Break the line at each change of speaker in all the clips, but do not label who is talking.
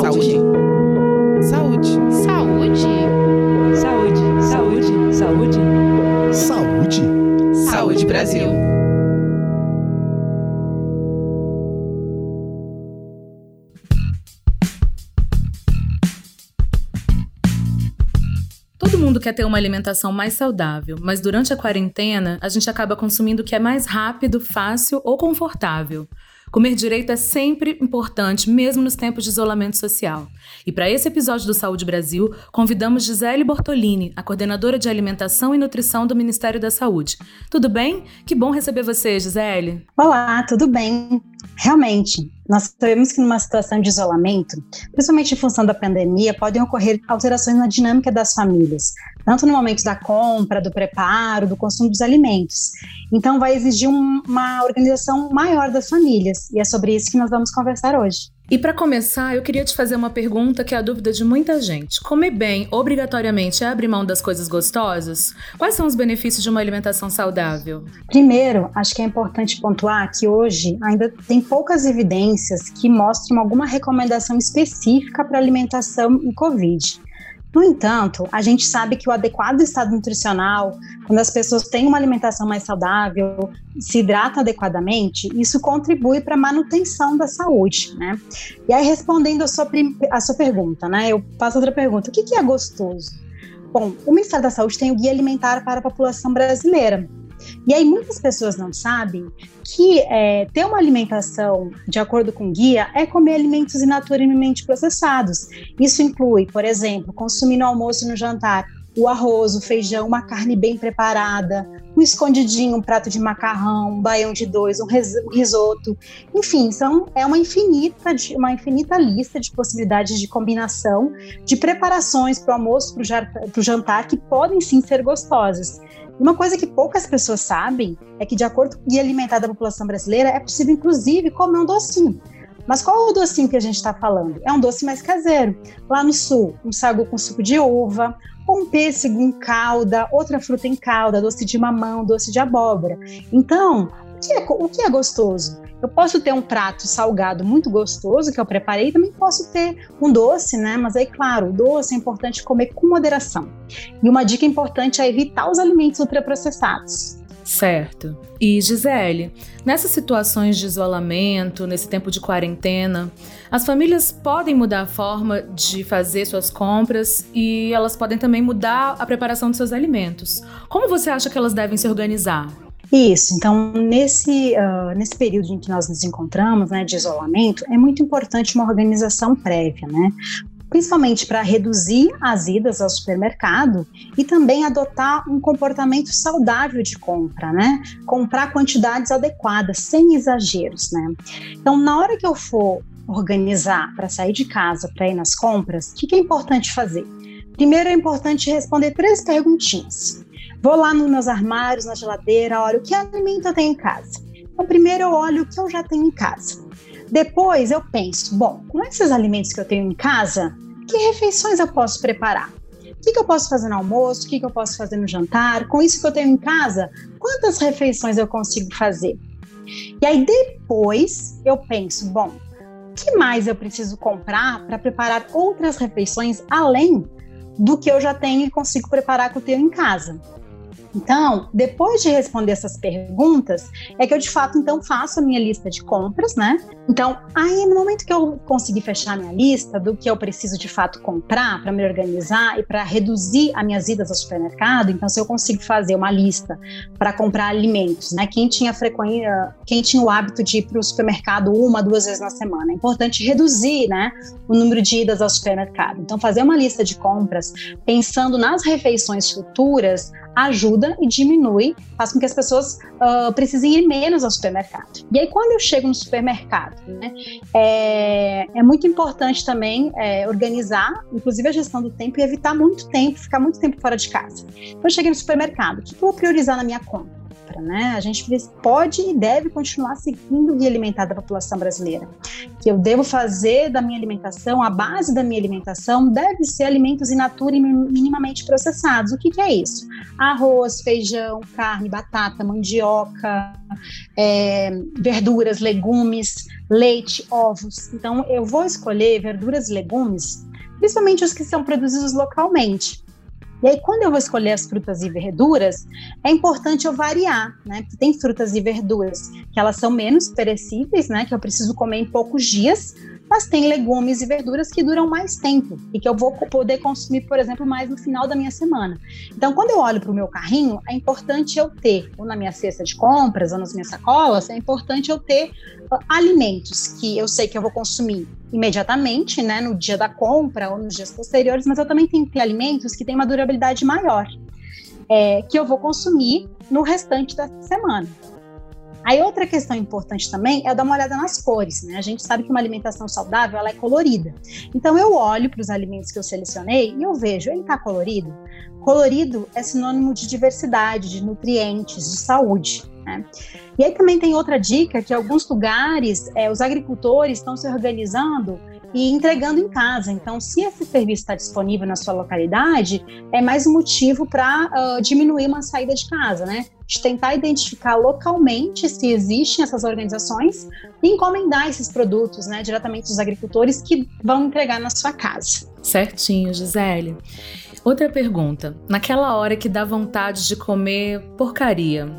Saúde. Saúde.
Saúde.
Saúde. Saúde. Saúde.
Saúde.
Saúde Brasil.
Todo mundo quer ter uma alimentação mais saudável, mas durante a quarentena a gente acaba consumindo o que é mais rápido, fácil ou confortável. Comer direito é sempre importante, mesmo nos tempos de isolamento social. E para esse episódio do Saúde Brasil, convidamos Gisele Bortolini, a coordenadora de alimentação e nutrição do Ministério da Saúde. Tudo bem? Que bom receber você, Gisele.
Olá, tudo bem? Realmente, nós sabemos que numa situação de isolamento, principalmente em função da pandemia, podem ocorrer alterações na dinâmica das famílias, tanto no momento da compra, do preparo, do consumo dos alimentos. Então, vai exigir um, uma organização maior das famílias, e é sobre isso que nós vamos conversar hoje.
E para começar, eu queria te fazer uma pergunta que é a dúvida de muita gente. Comer bem, obrigatoriamente, é abrir mão das coisas gostosas? Quais são os benefícios de uma alimentação saudável?
Primeiro, acho que é importante pontuar que hoje ainda tem poucas evidências que mostrem alguma recomendação específica para alimentação em Covid. No entanto, a gente sabe que o adequado estado nutricional, quando as pessoas têm uma alimentação mais saudável, se hidratam adequadamente, isso contribui para a manutenção da saúde, né? E aí, respondendo a sua, a sua pergunta, né? Eu passo outra pergunta: o que, que é gostoso? Bom, o Ministério da Saúde tem o Guia Alimentar para a População Brasileira, e aí muitas pessoas não sabem que é, ter uma alimentação de acordo com guia é comer alimentos inaturalmente processados. Isso inclui, por exemplo, consumir no almoço e no jantar o arroz, o feijão, uma carne bem preparada, um escondidinho, um prato de macarrão, um baião de dois, um risoto. Enfim, são, é uma infinita, uma infinita lista de possibilidades de combinação de preparações para o almoço, para o jantar, que podem sim ser gostosas. Uma coisa que poucas pessoas sabem é que, de acordo com o Guia Alimentar da População Brasileira, é possível, inclusive, comer um docinho. Mas qual é o docinho que a gente está falando? É um doce mais caseiro. Lá no sul, um sagu com suco de uva, um pêssego em calda, outra fruta em calda, doce de mamão, doce de abóbora. Então, o que é, o que é gostoso? Eu posso ter um prato salgado muito gostoso que eu preparei, também posso ter um doce, né? Mas aí, claro, o doce é importante comer com moderação. E uma dica importante é evitar os alimentos ultraprocessados.
Certo. E Gisele, nessas situações de isolamento, nesse tempo de quarentena, as famílias podem mudar a forma de fazer suas compras e elas podem também mudar a preparação de seus alimentos. Como você acha que elas devem se organizar?
Isso, então nesse, uh, nesse período em que nós nos encontramos, né, de isolamento, é muito importante uma organização prévia, né? Principalmente para reduzir as idas ao supermercado e também adotar um comportamento saudável de compra, né? Comprar quantidades adequadas, sem exageros, né? Então, na hora que eu for organizar para sair de casa, para ir nas compras, o que, que é importante fazer? Primeiro é importante responder três perguntinhas. Vou lá nos meus armários, na geladeira, olho o que alimento eu tenho em casa. Então, primeiro eu olho o que eu já tenho em casa. Depois eu penso, bom, com esses alimentos que eu tenho em casa, que refeições eu posso preparar? O que, que eu posso fazer no almoço? O que, que eu posso fazer no jantar? Com isso que eu tenho em casa, quantas refeições eu consigo fazer? E aí depois eu penso, bom, o que mais eu preciso comprar para preparar outras refeições além do que eu já tenho e consigo preparar que eu tenho em casa? Então, depois de responder essas perguntas, é que eu de fato então faço a minha lista de compras, né? Então, aí no momento que eu conseguir fechar a minha lista do que eu preciso de fato comprar para me organizar e para reduzir as minhas idas ao supermercado, então se eu consigo fazer uma lista para comprar alimentos, né? Quem tinha frequência, quem tinha o hábito de ir para o supermercado uma, duas vezes na semana, é importante reduzir, né, o número de idas ao supermercado. Então, fazer uma lista de compras pensando nas refeições futuras ajuda e diminui, faz com que as pessoas uh, precisem ir menos ao supermercado. E aí, quando eu chego no supermercado, né, é, é muito importante também é, organizar, inclusive a gestão do tempo, e evitar muito tempo, ficar muito tempo fora de casa. Então, eu cheguei no supermercado, o que eu vou priorizar na minha compra? Né? A gente pode e deve continuar seguindo guia alimentar da população brasileira. Que eu devo fazer da minha alimentação, a base da minha alimentação deve ser alimentos in natura e minimamente processados. O que, que é isso? Arroz, feijão, carne, batata, mandioca, é, verduras, legumes, leite, ovos. Então, eu vou escolher verduras e legumes, principalmente os que são produzidos localmente. E aí, quando eu vou escolher as frutas e verduras, é importante eu variar, né? Porque tem frutas e verduras que elas são menos perecíveis, né? Que eu preciso comer em poucos dias, mas tem legumes e verduras que duram mais tempo e que eu vou poder consumir, por exemplo, mais no final da minha semana. Então, quando eu olho para o meu carrinho, é importante eu ter, ou na minha cesta de compras, ou nas minhas sacolas, é importante eu ter uh, alimentos que eu sei que eu vou consumir imediatamente, né, no dia da compra ou nos dias posteriores, mas eu também tenho que ter alimentos que têm uma durabilidade maior, é, que eu vou consumir no restante da semana. Aí outra questão importante também é dar uma olhada nas cores, né? A gente sabe que uma alimentação saudável ela é colorida. Então eu olho para os alimentos que eu selecionei e eu vejo, ele está colorido? Colorido é sinônimo de diversidade, de nutrientes, de saúde. Né? E aí também tem outra dica que alguns lugares é, os agricultores estão se organizando e entregando em casa. Então, se esse serviço está disponível na sua localidade, é mais motivo para uh, diminuir uma saída de casa, né? De tentar identificar localmente se existem essas organizações e encomendar esses produtos, né, diretamente dos agricultores que vão entregar na sua casa.
Certinho, Gisele. Outra pergunta. Naquela hora que dá vontade de comer porcaria,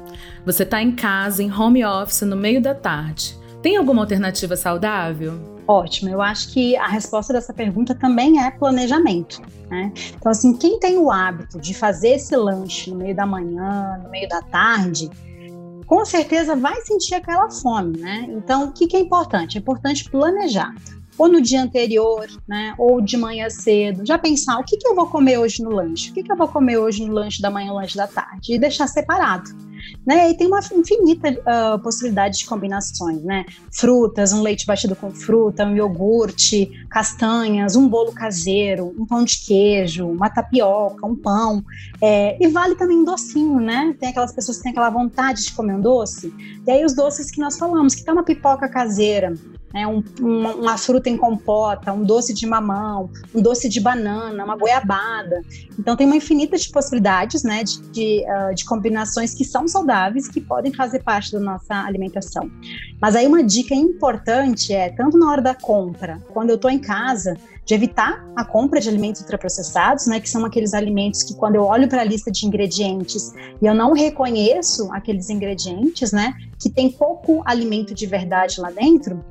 você está em casa, em home office, no meio da tarde. Tem alguma alternativa saudável?
Ótimo, eu acho que a resposta dessa pergunta também é planejamento. Né? Então, assim, quem tem o hábito de fazer esse lanche no meio da manhã, no meio da tarde, com certeza vai sentir aquela fome, né? Então, o que, que é importante? É importante planejar ou no dia anterior, né, ou de manhã cedo, já pensar o que, que eu vou comer hoje no lanche, o que, que eu vou comer hoje no lanche da manhã, lanche da tarde, e deixar separado. Né? E tem uma infinita uh, possibilidade de combinações, né? Frutas, um leite batido com fruta, um iogurte, castanhas, um bolo caseiro, um pão de queijo, uma tapioca, um pão. É, e vale também um docinho, né? Tem aquelas pessoas que têm aquela vontade de comer um doce. E aí os doces que nós falamos, que tem uma pipoca caseira, né, um, uma, uma, fruta em compota, um doce de mamão, um doce de banana, uma goiabada. Então tem uma infinita de possibilidades, né, de, de, uh, de, combinações que são saudáveis, que podem fazer parte da nossa alimentação. Mas aí uma dica importante é, tanto na hora da compra, quando eu estou em casa, de evitar a compra de alimentos ultraprocessados, né, que são aqueles alimentos que quando eu olho para a lista de ingredientes e eu não reconheço aqueles ingredientes, né, que tem pouco alimento de verdade lá dentro,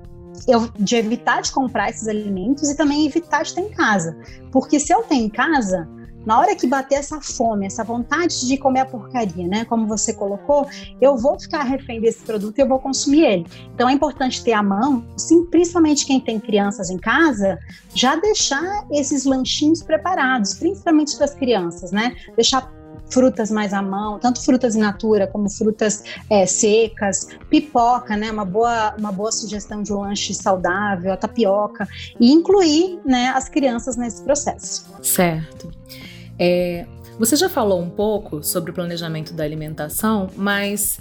eu, de evitar de comprar esses alimentos e também evitar de ter em casa. Porque se eu tenho em casa, na hora que bater essa fome, essa vontade de comer a porcaria, né, como você colocou, eu vou ficar refém desse produto e eu vou consumir ele. Então é importante ter a mão, sim, principalmente quem tem crianças em casa, já deixar esses lanchinhos preparados, principalmente para as crianças, né? Deixar frutas mais à mão, tanto frutas in natura como frutas é, secas, pipoca, né, uma boa, uma boa sugestão de um lanche saudável, a tapioca, e incluir né, as crianças nesse processo.
Certo. É, você já falou um pouco sobre o planejamento da alimentação, mas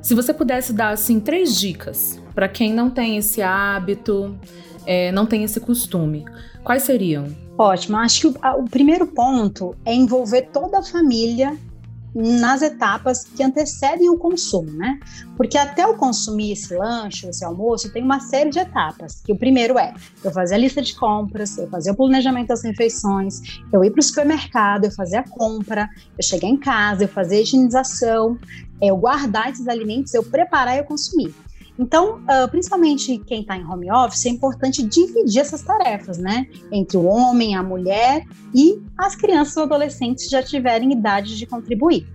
se você pudesse dar assim três dicas para quem não tem esse hábito, é, não tem esse costume, quais seriam?
Ótimo. Acho que o, o primeiro ponto é envolver toda a família nas etapas que antecedem o consumo, né? Porque até eu consumir esse lanche, esse almoço, tem uma série de etapas. Que o primeiro é eu fazer a lista de compras, eu fazer o planejamento das refeições, eu ir para o supermercado, eu fazer a compra, eu chegar em casa, eu fazer a higienização, eu guardar esses alimentos, eu preparar e eu consumir. Então, uh, principalmente quem está em home office, é importante dividir essas tarefas, né? Entre o homem, a mulher e as crianças ou adolescentes já tiverem idade de contribuir.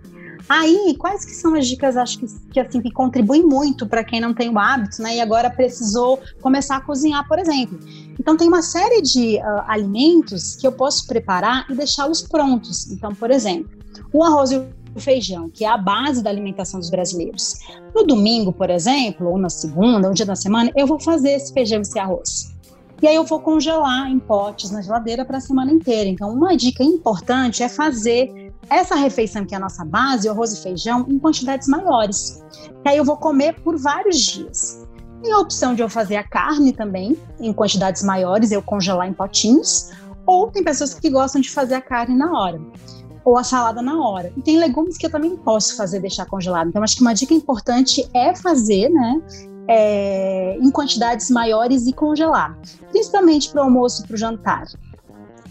Aí, quais que são as dicas, acho que, que assim, que contribuem muito para quem não tem o hábito, né? E agora precisou começar a cozinhar, por exemplo. Então, tem uma série de uh, alimentos que eu posso preparar e deixá-los prontos. Então, por exemplo, o arroz e o feijão, que é a base da alimentação dos brasileiros. No domingo, por exemplo, ou na segunda, um dia da semana, eu vou fazer esse feijão e esse arroz. E aí eu vou congelar em potes na geladeira para a semana inteira. Então, uma dica importante é fazer essa refeição que é a nossa base, o arroz e feijão, em quantidades maiores. Que aí eu vou comer por vários dias. Tem a opção de eu fazer a carne também, em quantidades maiores, eu congelar em potinhos. Ou tem pessoas que gostam de fazer a carne na hora ou a salada na hora. E tem legumes que eu também posso fazer deixar congelado. Então, acho que uma dica importante é fazer, né? É, em quantidades maiores e congelar, principalmente para o almoço e para o jantar.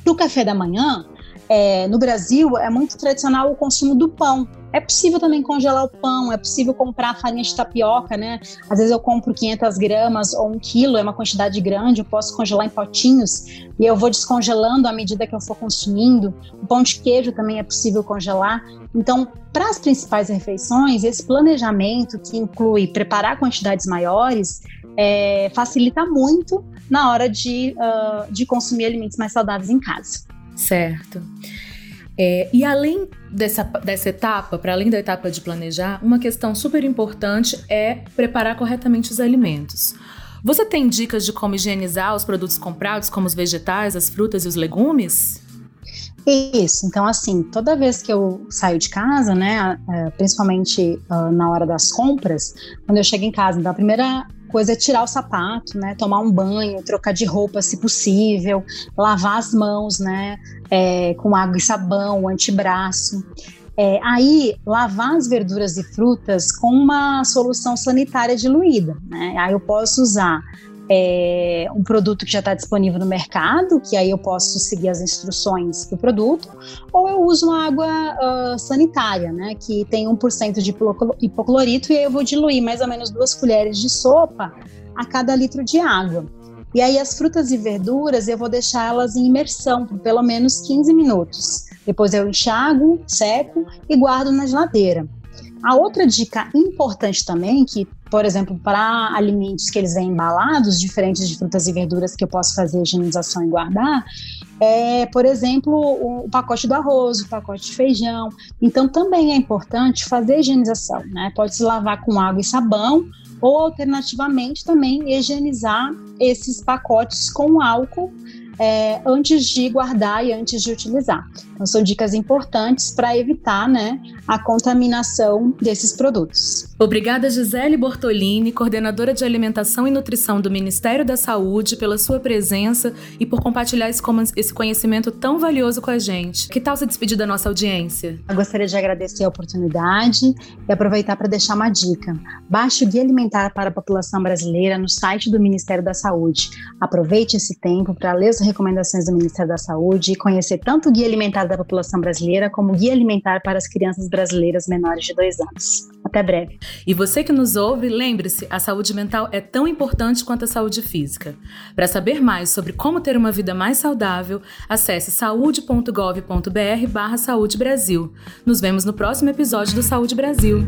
Para o café da manhã, é, no Brasil é muito tradicional o consumo do pão. É possível também congelar o pão, é possível comprar farinha de tapioca, né? Às vezes eu compro 500 gramas ou um quilo, é uma quantidade grande, eu posso congelar em potinhos e eu vou descongelando à medida que eu for consumindo. O pão de queijo também é possível congelar. Então, para as principais refeições, esse planejamento que inclui preparar quantidades maiores é, facilita muito na hora de, uh, de consumir alimentos mais saudáveis em casa.
Certo. É, e além dessa, dessa etapa, para além da etapa de planejar, uma questão super importante é preparar corretamente os alimentos. Você tem dicas de como higienizar os produtos comprados, como os vegetais, as frutas e os legumes?
Isso, então assim, toda vez que eu saio de casa, né, principalmente uh, na hora das compras, quando eu chego em casa, então a primeira coisa é tirar o sapato, né? Tomar um banho, trocar de roupa se possível, lavar as mãos, né? É, com água e sabão, antebraço. É, aí, lavar as verduras e frutas com uma solução sanitária diluída, né? Aí eu posso usar é, um produto que já está disponível no mercado, que aí eu posso seguir as instruções do produto, ou eu uso uma água uh, sanitária, né, que tem 1% de hipoclorito, e aí eu vou diluir mais ou menos duas colheres de sopa a cada litro de água. E aí as frutas e verduras eu vou deixá-las em imersão por pelo menos 15 minutos. Depois eu enxago, seco e guardo na geladeira. A outra dica importante também, que, por exemplo, para alimentos que eles vêm embalados, diferentes de frutas e verduras que eu posso fazer higienização e guardar, é, por exemplo, o pacote do arroz, o pacote de feijão. Então, também é importante fazer higienização, né? Pode se lavar com água e sabão, ou alternativamente também higienizar esses pacotes com álcool é, antes de guardar e antes de utilizar. Então, são dicas importantes para evitar né, a contaminação desses produtos.
Obrigada, Gisele Bortolini, coordenadora de alimentação e nutrição do Ministério da Saúde, pela sua presença e por compartilhar esse conhecimento tão valioso com a gente. Que tal se despedir da nossa audiência?
Eu gostaria de agradecer a oportunidade e aproveitar para deixar uma dica. Baixe o Guia Alimentar para a População Brasileira no site do Ministério da Saúde. Aproveite esse tempo para ler as recomendações do Ministério da Saúde e conhecer tanto o Guia Alimentar da População Brasileira como o Guia Alimentar para as Crianças Brasileiras menores de dois anos. Até breve.
E você que nos ouve, lembre-se, a saúde mental é tão importante quanto a saúde física. Para saber mais sobre como ter uma vida mais saudável, acesse saúde.gov.br barra Saúde Brasil. Nos vemos no próximo episódio do Saúde Brasil.